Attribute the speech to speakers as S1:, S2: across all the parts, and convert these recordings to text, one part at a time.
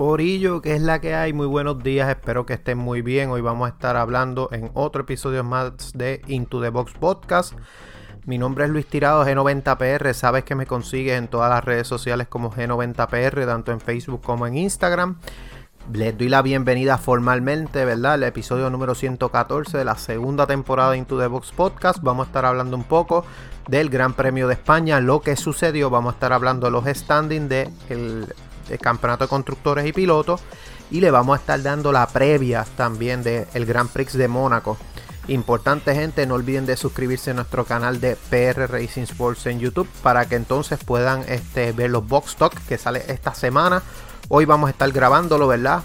S1: Corillo, que es la que hay, muy buenos días, espero que estén muy bien. Hoy vamos a estar hablando en otro episodio más de Into the Box Podcast. Mi nombre es Luis Tirado, G90PR. Sabes que me consigues en todas las redes sociales como G90PR, tanto en Facebook como en Instagram. Les doy la bienvenida formalmente, ¿verdad? El episodio número 114 de la segunda temporada de Into the Box Podcast. Vamos a estar hablando un poco del Gran Premio de España, lo que sucedió. Vamos a estar hablando de los standings del de campeonato de constructores y pilotos. Y le vamos a estar dando la previa también del Grand Prix de Mónaco. Importante gente, no olviden de suscribirse a nuestro canal de PR Racing Sports en YouTube para que entonces puedan este, ver los box talk que sale esta semana. Hoy vamos a estar grabándolo, ¿verdad?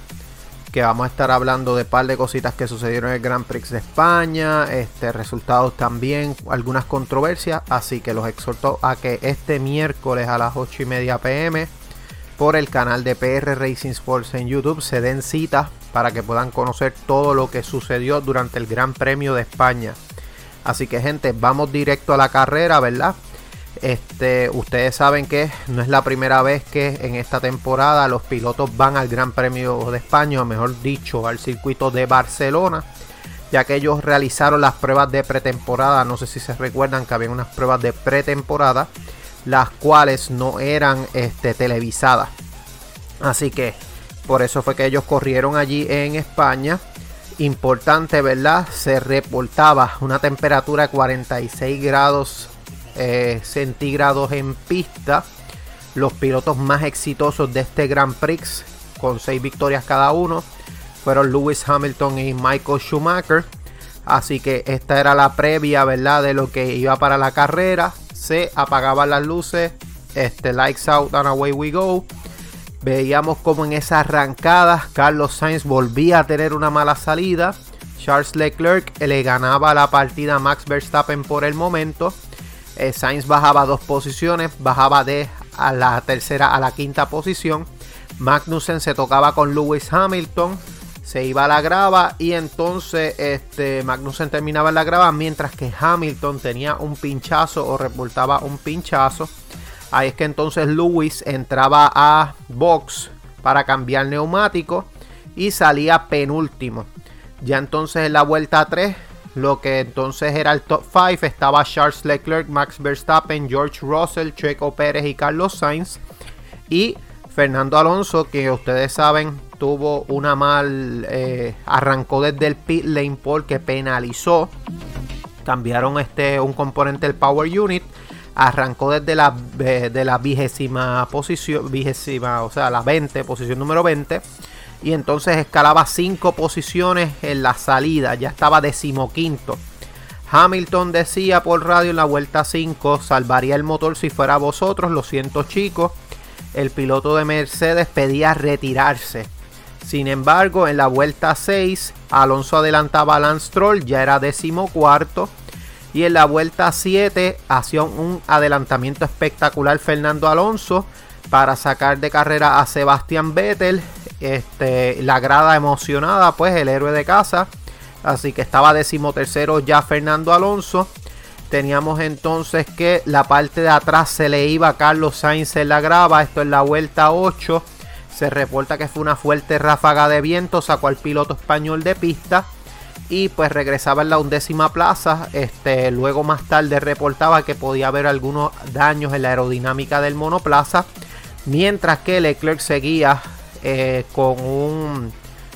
S1: Que vamos a estar hablando de par de cositas que sucedieron en el Grand Prix de España, este, resultados también, algunas controversias. Así que los exhorto a que este miércoles a las 8 y media pm por el canal de PR Racing Sports en YouTube se den cita para que puedan conocer todo lo que sucedió durante el Gran Premio de España. Así que gente, vamos directo a la carrera, ¿verdad? Este, ustedes saben que no es la primera vez que en esta temporada los pilotos van al Gran Premio de España, o mejor dicho, al circuito de Barcelona, ya que ellos realizaron las pruebas de pretemporada. No sé si se recuerdan que había unas pruebas de pretemporada las cuales no eran este, televisadas. Así que por eso fue que ellos corrieron allí en España. Importante, ¿verdad? Se reportaba una temperatura de 46 grados eh, centígrados en pista. Los pilotos más exitosos de este Grand Prix, con 6 victorias cada uno, fueron Lewis Hamilton y Michael Schumacher. Así que esta era la previa, ¿verdad? De lo que iba para la carrera se apagaban las luces, este, lights out and away we go. Veíamos como en esa arrancada Carlos Sainz volvía a tener una mala salida. Charles Leclerc le ganaba la partida a Max Verstappen por el momento. Eh, Sainz bajaba dos posiciones, bajaba de a la tercera a la quinta posición. Magnussen se tocaba con Lewis Hamilton se iba a la grava y entonces este, Magnussen terminaba en la grava mientras que Hamilton tenía un pinchazo o reportaba un pinchazo. Ahí es que entonces Lewis entraba a box para cambiar neumático y salía penúltimo. Ya entonces en la vuelta 3, lo que entonces era el top 5, estaba Charles Leclerc, Max Verstappen, George Russell, Checo Pérez y Carlos Sainz. Y Fernando Alonso, que ustedes saben tuvo una mal. Eh, arrancó desde el pit lane porque penalizó. Cambiaron este, un componente del Power Unit. Arrancó desde la, eh, de la vigésima posición. Vigésima, o sea, la 20, posición número 20. Y entonces escalaba 5 posiciones en la salida. Ya estaba decimoquinto. Hamilton decía por radio en la vuelta 5, salvaría el motor si fuera vosotros, lo siento chicos. El piloto de Mercedes pedía retirarse. Sin embargo, en la vuelta 6, Alonso adelantaba a Lance Stroll, ya era decimocuarto. Y en la vuelta 7 hacía un adelantamiento espectacular Fernando Alonso para sacar de carrera a Sebastián Vettel. Este, la grada emocionada, pues el héroe de casa. Así que estaba decimotercero ya Fernando Alonso. Teníamos entonces que la parte de atrás se le iba a Carlos Sainz en la grava. Esto es la vuelta 8. Se reporta que fue una fuerte ráfaga de viento, sacó al piloto español de pista y pues regresaba en la undécima plaza. Este, luego más tarde reportaba que podía haber algunos daños en la aerodinámica del monoplaza, mientras que Leclerc seguía eh, con un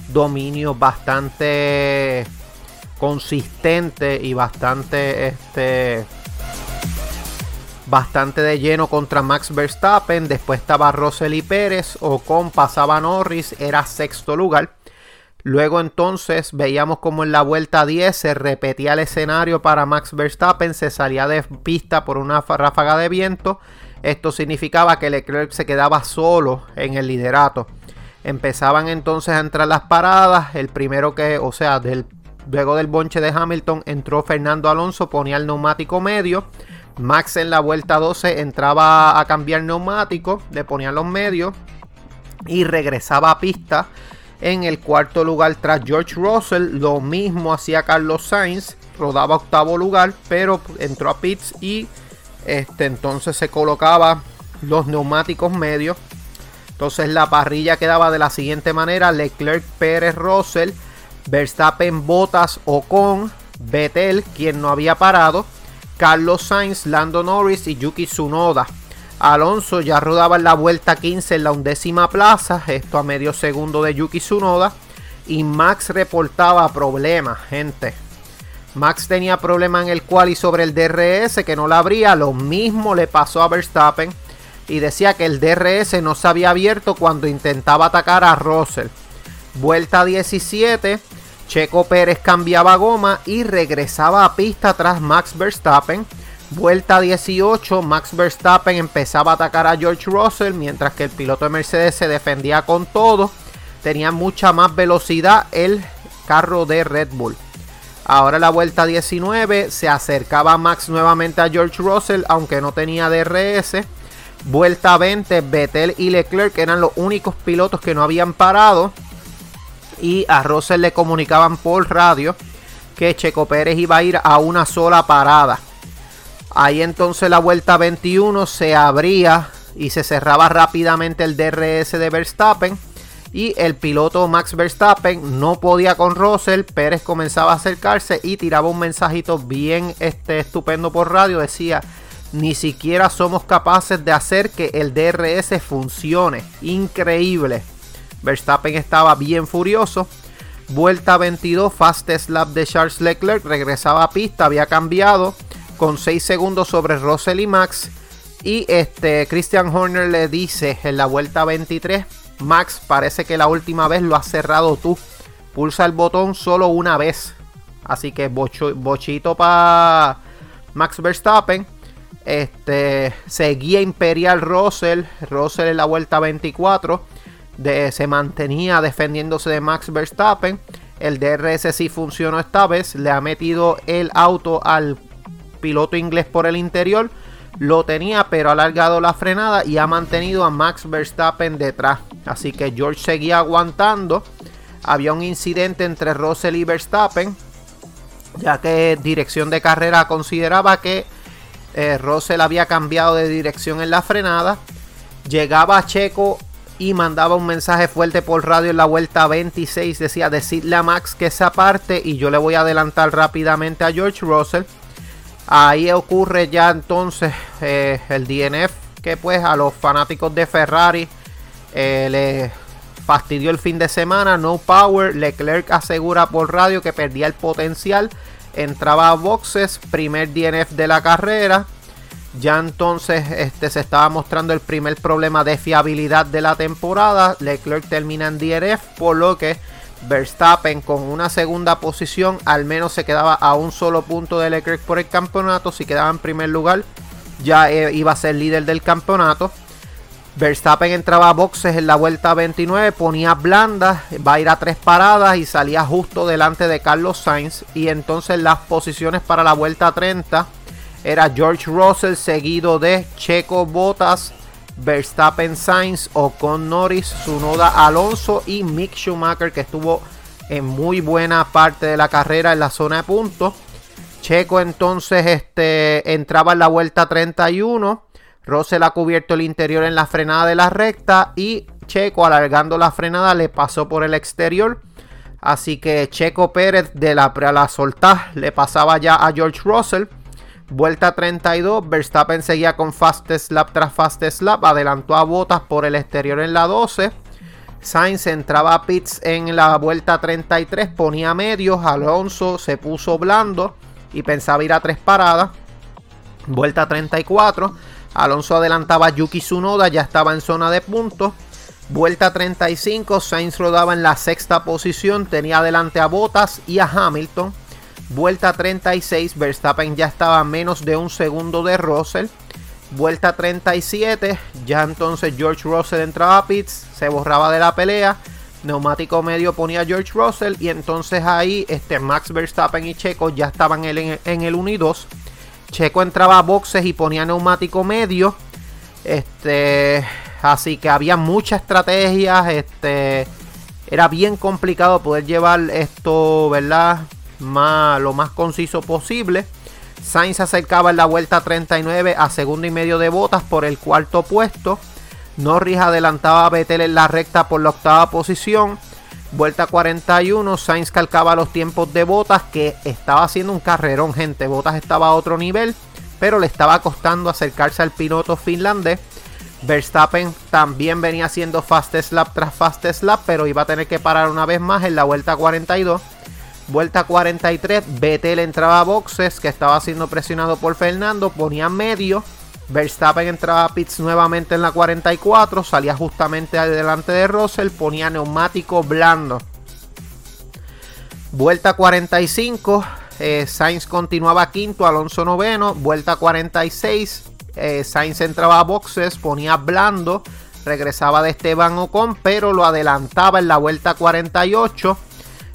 S1: dominio bastante consistente y bastante este, bastante de lleno contra Max Verstappen. Después estaba Russell y Pérez. Ocon pasaba Norris, era sexto lugar. Luego entonces veíamos como en la vuelta 10 se repetía el escenario para Max Verstappen, se salía de pista por una ráfaga de viento. Esto significaba que Leclerc se quedaba solo en el liderato. Empezaban entonces a entrar las paradas. El primero que, o sea, del, luego del bonche de Hamilton entró Fernando Alonso, ponía el neumático medio. Max en la vuelta 12 entraba a cambiar neumático, le ponía los medios y regresaba a pista en el cuarto lugar tras George Russell. Lo mismo hacía Carlos Sainz, rodaba octavo lugar, pero entró a pits y este, entonces se colocaba los neumáticos medios. Entonces la parrilla quedaba de la siguiente manera: Leclerc, Pérez, Russell, Verstappen, Bottas, Ocon, Vettel, quien no había parado, Carlos Sainz, Lando Norris y Yuki Tsunoda. Alonso ya rodaba en la vuelta 15 en la undécima plaza, esto a medio segundo de Yuki Tsunoda. Y Max reportaba problemas, gente. Max tenía problemas en el cual y sobre el DRS que no la abría. Lo mismo le pasó a Verstappen. Y decía que el DRS no se había abierto cuando intentaba atacar a Russell. Vuelta 17. Checo Pérez cambiaba goma y regresaba a pista tras Max Verstappen. Vuelta 18, Max Verstappen empezaba a atacar a George Russell, mientras que el piloto de Mercedes se defendía con todo. Tenía mucha más velocidad el carro de Red Bull. Ahora la vuelta 19 se acercaba Max nuevamente a George Russell, aunque no tenía DRS. Vuelta 20, Vettel y Leclerc eran los únicos pilotos que no habían parado. Y a Russell le comunicaban por radio que Checo Pérez iba a ir a una sola parada. Ahí entonces la vuelta 21 se abría y se cerraba rápidamente el DRS de Verstappen. Y el piloto Max Verstappen no podía con Russell. Pérez comenzaba a acercarse y tiraba un mensajito bien este, estupendo por radio. Decía, ni siquiera somos capaces de hacer que el DRS funcione. Increíble. Verstappen estaba bien furioso. Vuelta 22, fastest lap de Charles Leclerc. Regresaba a pista, había cambiado con 6 segundos sobre Russell y Max. Y este Christian Horner le dice en la vuelta 23, Max, parece que la última vez lo has cerrado tú. Pulsa el botón solo una vez. Así que bochito para Max Verstappen. Este seguía Imperial Russell. Russell en la vuelta 24. Se mantenía defendiéndose de Max Verstappen. El DRS sí funcionó esta vez. Le ha metido el auto al piloto inglés por el interior. Lo tenía, pero ha alargado la frenada y ha mantenido a Max Verstappen detrás. Así que George seguía aguantando. Había un incidente entre Russell y Verstappen, ya que dirección de carrera consideraba que eh, Russell había cambiado de dirección en la frenada. Llegaba Checo y mandaba un mensaje fuerte por radio en la vuelta 26. Decía, decirle a Max que esa parte y yo le voy a adelantar rápidamente a George Russell. Ahí ocurre ya entonces eh, el DNF que pues a los fanáticos de Ferrari eh, le fastidió el fin de semana. No power. Leclerc asegura por radio que perdía el potencial. Entraba a boxes. Primer DNF de la carrera. Ya entonces este, se estaba mostrando el primer problema de fiabilidad de la temporada. Leclerc termina en DNF. Por lo que Verstappen con una segunda posición al menos se quedaba a un solo punto de Leclerc por el campeonato. Si quedaba en primer lugar ya eh, iba a ser líder del campeonato. Verstappen entraba a boxes en la vuelta 29, ponía blanda, va a ir a tres paradas y salía justo delante de Carlos Sainz. Y entonces las posiciones para la vuelta 30 era George Russell seguido de Checo Bottas, Verstappen Sainz, Ocon Norris, Sunoda Alonso y Mick Schumacher que estuvo en muy buena parte de la carrera en la zona de puntos. Checo entonces este, entraba en la vuelta 31. Russell ha cubierto el interior en la frenada de la recta y Checo alargando la frenada le pasó por el exterior. Así que Checo Pérez de la, la soltar le pasaba ya a George Russell. Vuelta 32, Verstappen seguía con fastest lap tras fastest lap, adelantó a Bottas por el exterior en la 12. Sainz entraba a pits en la vuelta 33, ponía medios, Alonso se puso blando y pensaba ir a tres paradas. Vuelta 34, Alonso adelantaba a Yuki Tsunoda, ya estaba en zona de puntos. Vuelta 35, Sainz rodaba en la sexta posición, tenía adelante a Bottas y a Hamilton. Vuelta 36, Verstappen ya estaba a menos de un segundo de Russell. Vuelta 37, ya entonces George Russell entraba a pits, se borraba de la pelea. Neumático medio ponía George Russell y entonces ahí este Max Verstappen y Checo ya estaban en el, en el 1 y 2. Checo entraba a boxes y ponía neumático medio. Este, así que había muchas estrategias. Este, era bien complicado poder llevar esto, ¿verdad? Lo más conciso posible. Sainz acercaba en la vuelta 39 a segundo y medio de botas por el cuarto puesto. Norris adelantaba a Vettel en la recta por la octava posición. Vuelta 41, Sainz calcaba los tiempos de Botas que estaba haciendo un carrerón, gente. Botas estaba a otro nivel, pero le estaba costando acercarse al piloto finlandés. Verstappen también venía haciendo fast slap tras fast slap, pero iba a tener que parar una vez más en la vuelta 42. Vuelta 43, Vettel entraba a boxes, que estaba siendo presionado por Fernando, ponía medio. Verstappen entraba a pits nuevamente en la 44, salía justamente adelante de Russell, ponía neumático blando. Vuelta 45, eh, Sainz continuaba quinto, Alonso noveno. Vuelta 46, eh, Sainz entraba a boxes, ponía blando, regresaba de Esteban Ocon, pero lo adelantaba en la vuelta 48.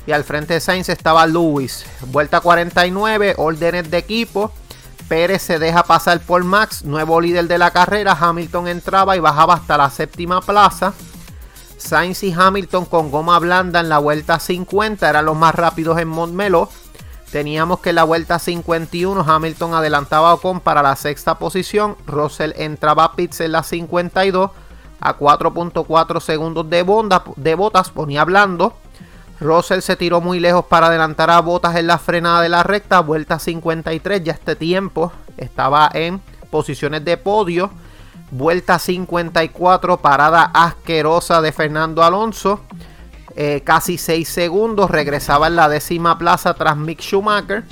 S1: Y al frente de Sainz estaba Lewis. Vuelta 49, órdenes de equipo. Pérez se deja pasar por Max, nuevo líder de la carrera. Hamilton entraba y bajaba hasta la séptima plaza. Sainz y Hamilton con goma blanda en la vuelta 50 eran los más rápidos en Montmeló. Teníamos que en la vuelta 51 Hamilton adelantaba a Ocon para la sexta posición. Russell entraba a pits en la 52 a 4.4 segundos de, de botas, ponía blando. Russell se tiró muy lejos para adelantar a Botas en la frenada de la recta, vuelta 53, ya este tiempo estaba en posiciones de podio. Vuelta 54, parada asquerosa de Fernando Alonso. Eh, casi 6 segundos, regresaba en la décima plaza tras Mick Schumacher.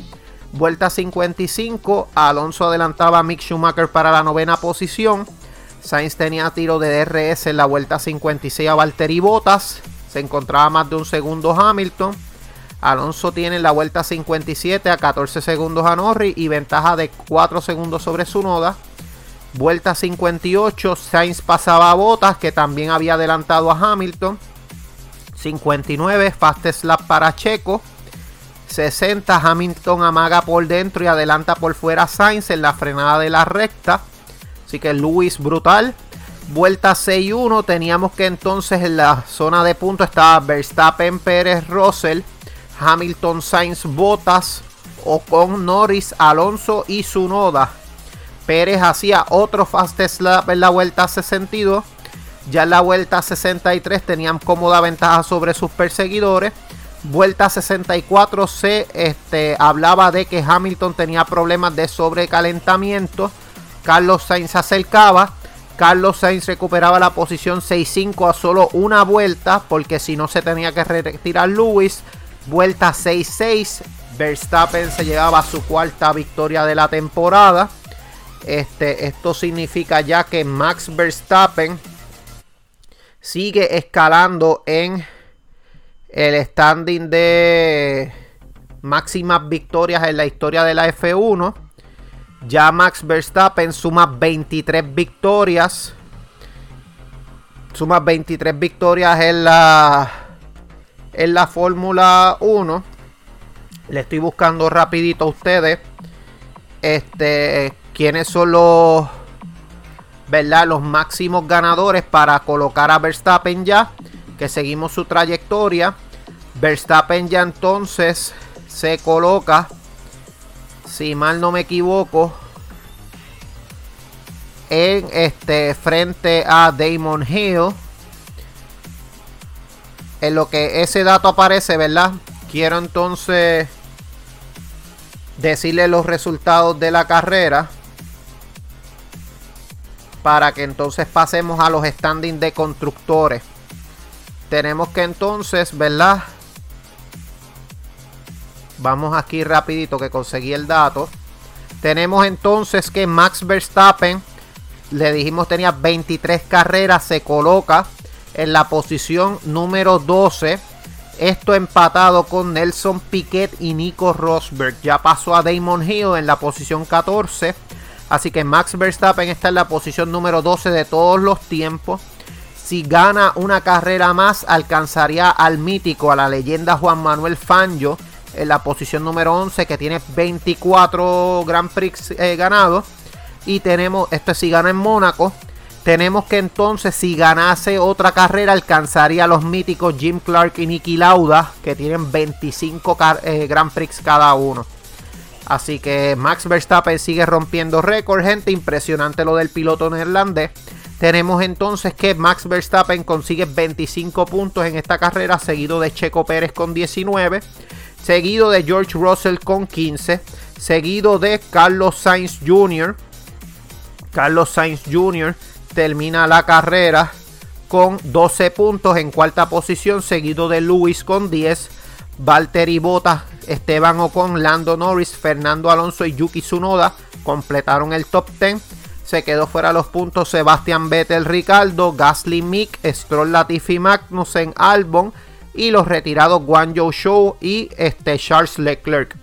S1: Vuelta 55, Alonso adelantaba a Mick Schumacher para la novena posición. Sainz tenía tiro de DRS en la vuelta 56 a Valtteri Bottas. Se encontraba más de un segundo Hamilton. Alonso tiene la vuelta 57 a 14 segundos a Norris y ventaja de 4 segundos sobre su noda. Vuelta 58, Sainz pasaba a Botas que también había adelantado a Hamilton. 59, fast slap para Checo. 60, Hamilton amaga por dentro y adelanta por fuera Sainz en la frenada de la recta. Así que Luis brutal. Vuelta 6-1. Teníamos que entonces en la zona de punto estaba Verstappen, Pérez, Russell, Hamilton, Sainz, Bottas, Ocon, Norris, Alonso y Sunoda. Pérez hacía otro fast slap en la vuelta 62. Ya en la vuelta 63 tenían cómoda ventaja sobre sus perseguidores. Vuelta 64 se este, hablaba de que Hamilton tenía problemas de sobrecalentamiento. Carlos Sainz acercaba. Carlos Sainz recuperaba la posición 6-5 a solo una vuelta, porque si no se tenía que retirar Lewis. Vuelta 6-6. Verstappen se llevaba a su cuarta victoria de la temporada. Este, esto significa ya que Max Verstappen sigue escalando en el standing de máximas victorias en la historia de la F1. Ya Max Verstappen suma 23 victorias. Suma 23 victorias en la en la Fórmula 1. Le estoy buscando rapidito a ustedes. Este, quiénes son los ¿verdad? Los máximos ganadores para colocar a Verstappen ya, que seguimos su trayectoria. Verstappen ya entonces se coloca si mal no me equivoco, en este frente a Damon Hill. En lo que ese dato aparece, ¿verdad? Quiero entonces decirle los resultados de la carrera. Para que entonces pasemos a los standings de constructores. Tenemos que entonces, ¿verdad? Vamos aquí rapidito que conseguí el dato. Tenemos entonces que Max Verstappen, le dijimos tenía 23 carreras, se coloca en la posición número 12. Esto empatado con Nelson Piquet y Nico Rosberg. Ya pasó a Damon Hill en la posición 14. Así que Max Verstappen está en la posición número 12 de todos los tiempos. Si gana una carrera más, alcanzaría al mítico, a la leyenda Juan Manuel Fangio, en la posición número 11, que tiene 24 Grand Prix eh, ganados. Y tenemos, esto si gana en Mónaco. Tenemos que entonces, si ganase otra carrera, alcanzaría a los míticos Jim Clark y Nicky Lauda, que tienen 25 eh, Grand Prix cada uno. Así que Max Verstappen sigue rompiendo récord, gente. Impresionante lo del piloto neerlandés. Tenemos entonces que Max Verstappen consigue 25 puntos en esta carrera, seguido de Checo Pérez con 19, seguido de George Russell con 15, seguido de Carlos Sainz Jr. Carlos Sainz Jr. termina la carrera con 12 puntos en cuarta posición, seguido de Luis con 10, Valtteri Bottas Esteban Ocon, Lando Norris, Fernando Alonso y Yuki Tsunoda completaron el top 10. Se quedó fuera los puntos Sebastián Vettel, Ricardo, Gasly, Mick, Stroll, Latifi, Magnussen, Albon y los retirados Guan Zhou Show y este Charles Leclerc.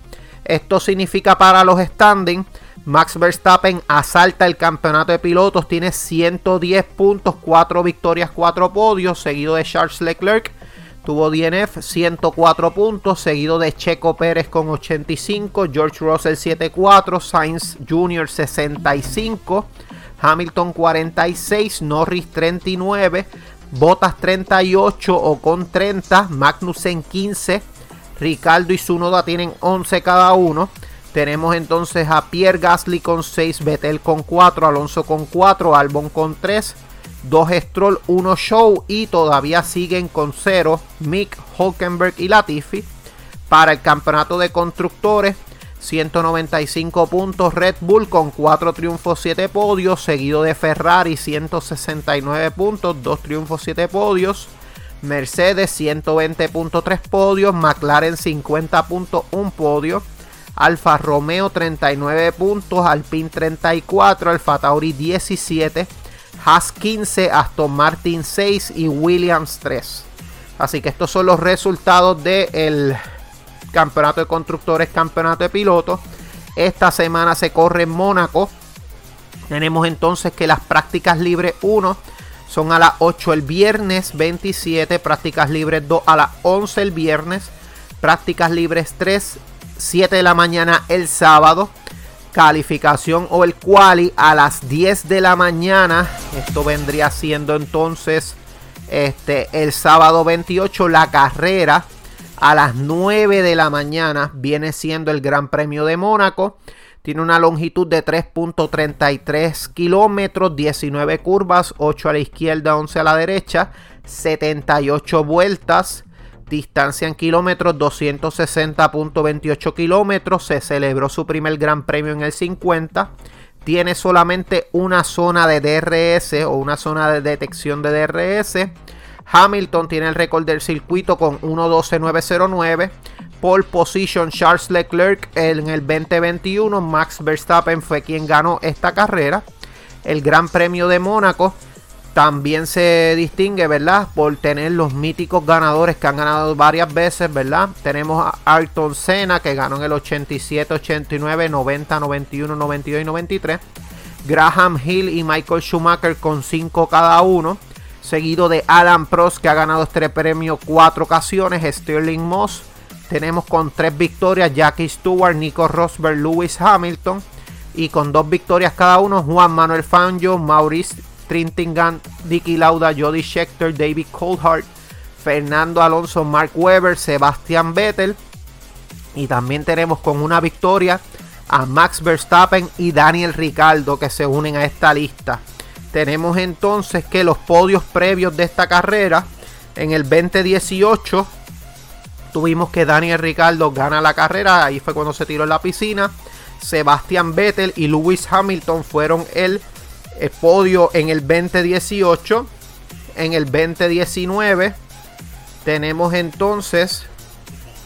S1: Esto significa para los standings Max Verstappen asalta el campeonato de pilotos, tiene 110 puntos, 4 victorias, 4 podios, seguido de Charles Leclerc Tuvo DNF 104 puntos, seguido de Checo Pérez con 85, George Russell 74, Sainz Jr. 65, Hamilton 46, Norris 39, Bottas 38, Ocon 30, Magnussen 15, Ricardo y Zunoda tienen 11 cada uno. Tenemos entonces a Pierre Gasly con 6, Vettel con 4, Alonso con 4, Albon con 3, 2 Stroll, 1 Show y todavía siguen con 0 Mick, Hulkenberg y Latifi. Para el campeonato de constructores, 195 puntos Red Bull con 4 triunfos, 7 podios, seguido de Ferrari 169 puntos, 2 triunfos, 7 podios. Mercedes 120.3 podios, McLaren 50 puntos, 1 podio. Alfa Romeo 39 puntos, Alpine 34, Alfa Tauri 17, Haas 15, Aston Martin 6 y Williams 3. Así que estos son los resultados del campeonato de constructores, campeonato de pilotos. Esta semana se corre en Mónaco. Tenemos entonces que las prácticas libres 1 son a las 8 el viernes 27, prácticas libres 2 a las 11 el viernes, prácticas libres 3, 7 de la mañana el sábado calificación o el quali a las 10 de la mañana. Esto vendría siendo entonces este el sábado 28 la carrera a las 9 de la mañana viene siendo el Gran Premio de Mónaco. Tiene una longitud de 3.33 kilómetros, 19 curvas, 8 a la izquierda, 11 a la derecha, 78 vueltas. Distancia en kilómetros 260.28 kilómetros. Se celebró su primer gran premio en el 50. Tiene solamente una zona de DRS o una zona de detección de DRS. Hamilton tiene el récord del circuito con 1.12.909. Pole position Charles Leclerc en el 2021. Max Verstappen fue quien ganó esta carrera. El Gran Premio de Mónaco también se distingue, ¿verdad? Por tener los míticos ganadores que han ganado varias veces, ¿verdad? Tenemos a Ayrton Senna que ganó en el 87, 89, 90, 91, 92 y 93. Graham Hill y Michael Schumacher con 5 cada uno. Seguido de Alan Prost que ha ganado este premio cuatro ocasiones. Sterling Moss. Tenemos con tres victorias Jackie Stewart, Nico Rosberg, Lewis Hamilton. Y con dos victorias cada uno Juan Manuel Fangio, Maurice Trintingham, Dicky Lauda, Jody Scheckter, David Coulthard, Fernando Alonso, Mark Webber, Sebastian Vettel. Y también tenemos con una victoria a Max Verstappen y Daniel Ricciardo que se unen a esta lista. Tenemos entonces que los podios previos de esta carrera en el 2018 tuvimos que Daniel Ricciardo gana la carrera, ahí fue cuando se tiró en la piscina. Sebastian Vettel y Lewis Hamilton fueron el el podio en el 2018. En el 2019 tenemos entonces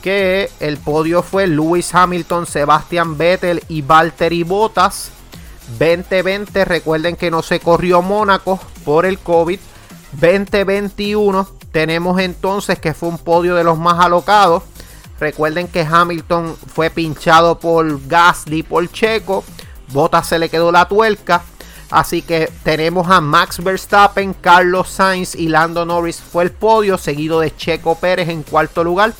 S1: que el podio fue Lewis Hamilton, Sebastian Vettel y Valtteri Bottas. 2020, recuerden que no se corrió Mónaco por el COVID. 2021 tenemos entonces que fue un podio de los más alocados. Recuerden que Hamilton fue pinchado por Gasly, por Checo. Bota se le quedó la tuerca. Así que tenemos a Max Verstappen, Carlos Sainz y Lando Norris fue el podio, seguido de Checo Pérez en cuarto lugar.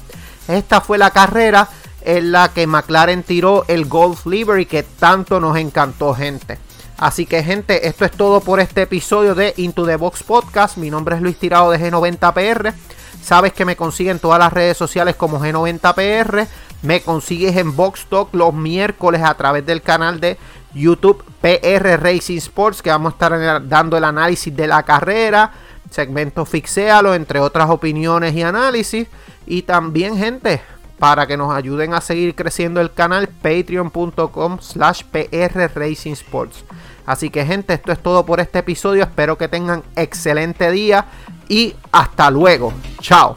S1: Esta fue la carrera en la que McLaren tiró el Golf Livery que tanto nos encantó, gente. Así que, gente, esto es todo por este episodio de Into the Box Podcast. Mi nombre es Luis Tirado de G90PR. Sabes que me consiguen todas las redes sociales como G90PR. Me consigues en Box Talk los miércoles a través del canal de YouTube PR Racing Sports, que vamos a estar dando el análisis de la carrera, segmento Fixéalo, entre otras opiniones y análisis. Y también, gente, para que nos ayuden a seguir creciendo el canal, patreon.com slash PR Racing Sports. Así que, gente, esto es todo por este episodio. Espero que tengan excelente día y hasta luego. Chao.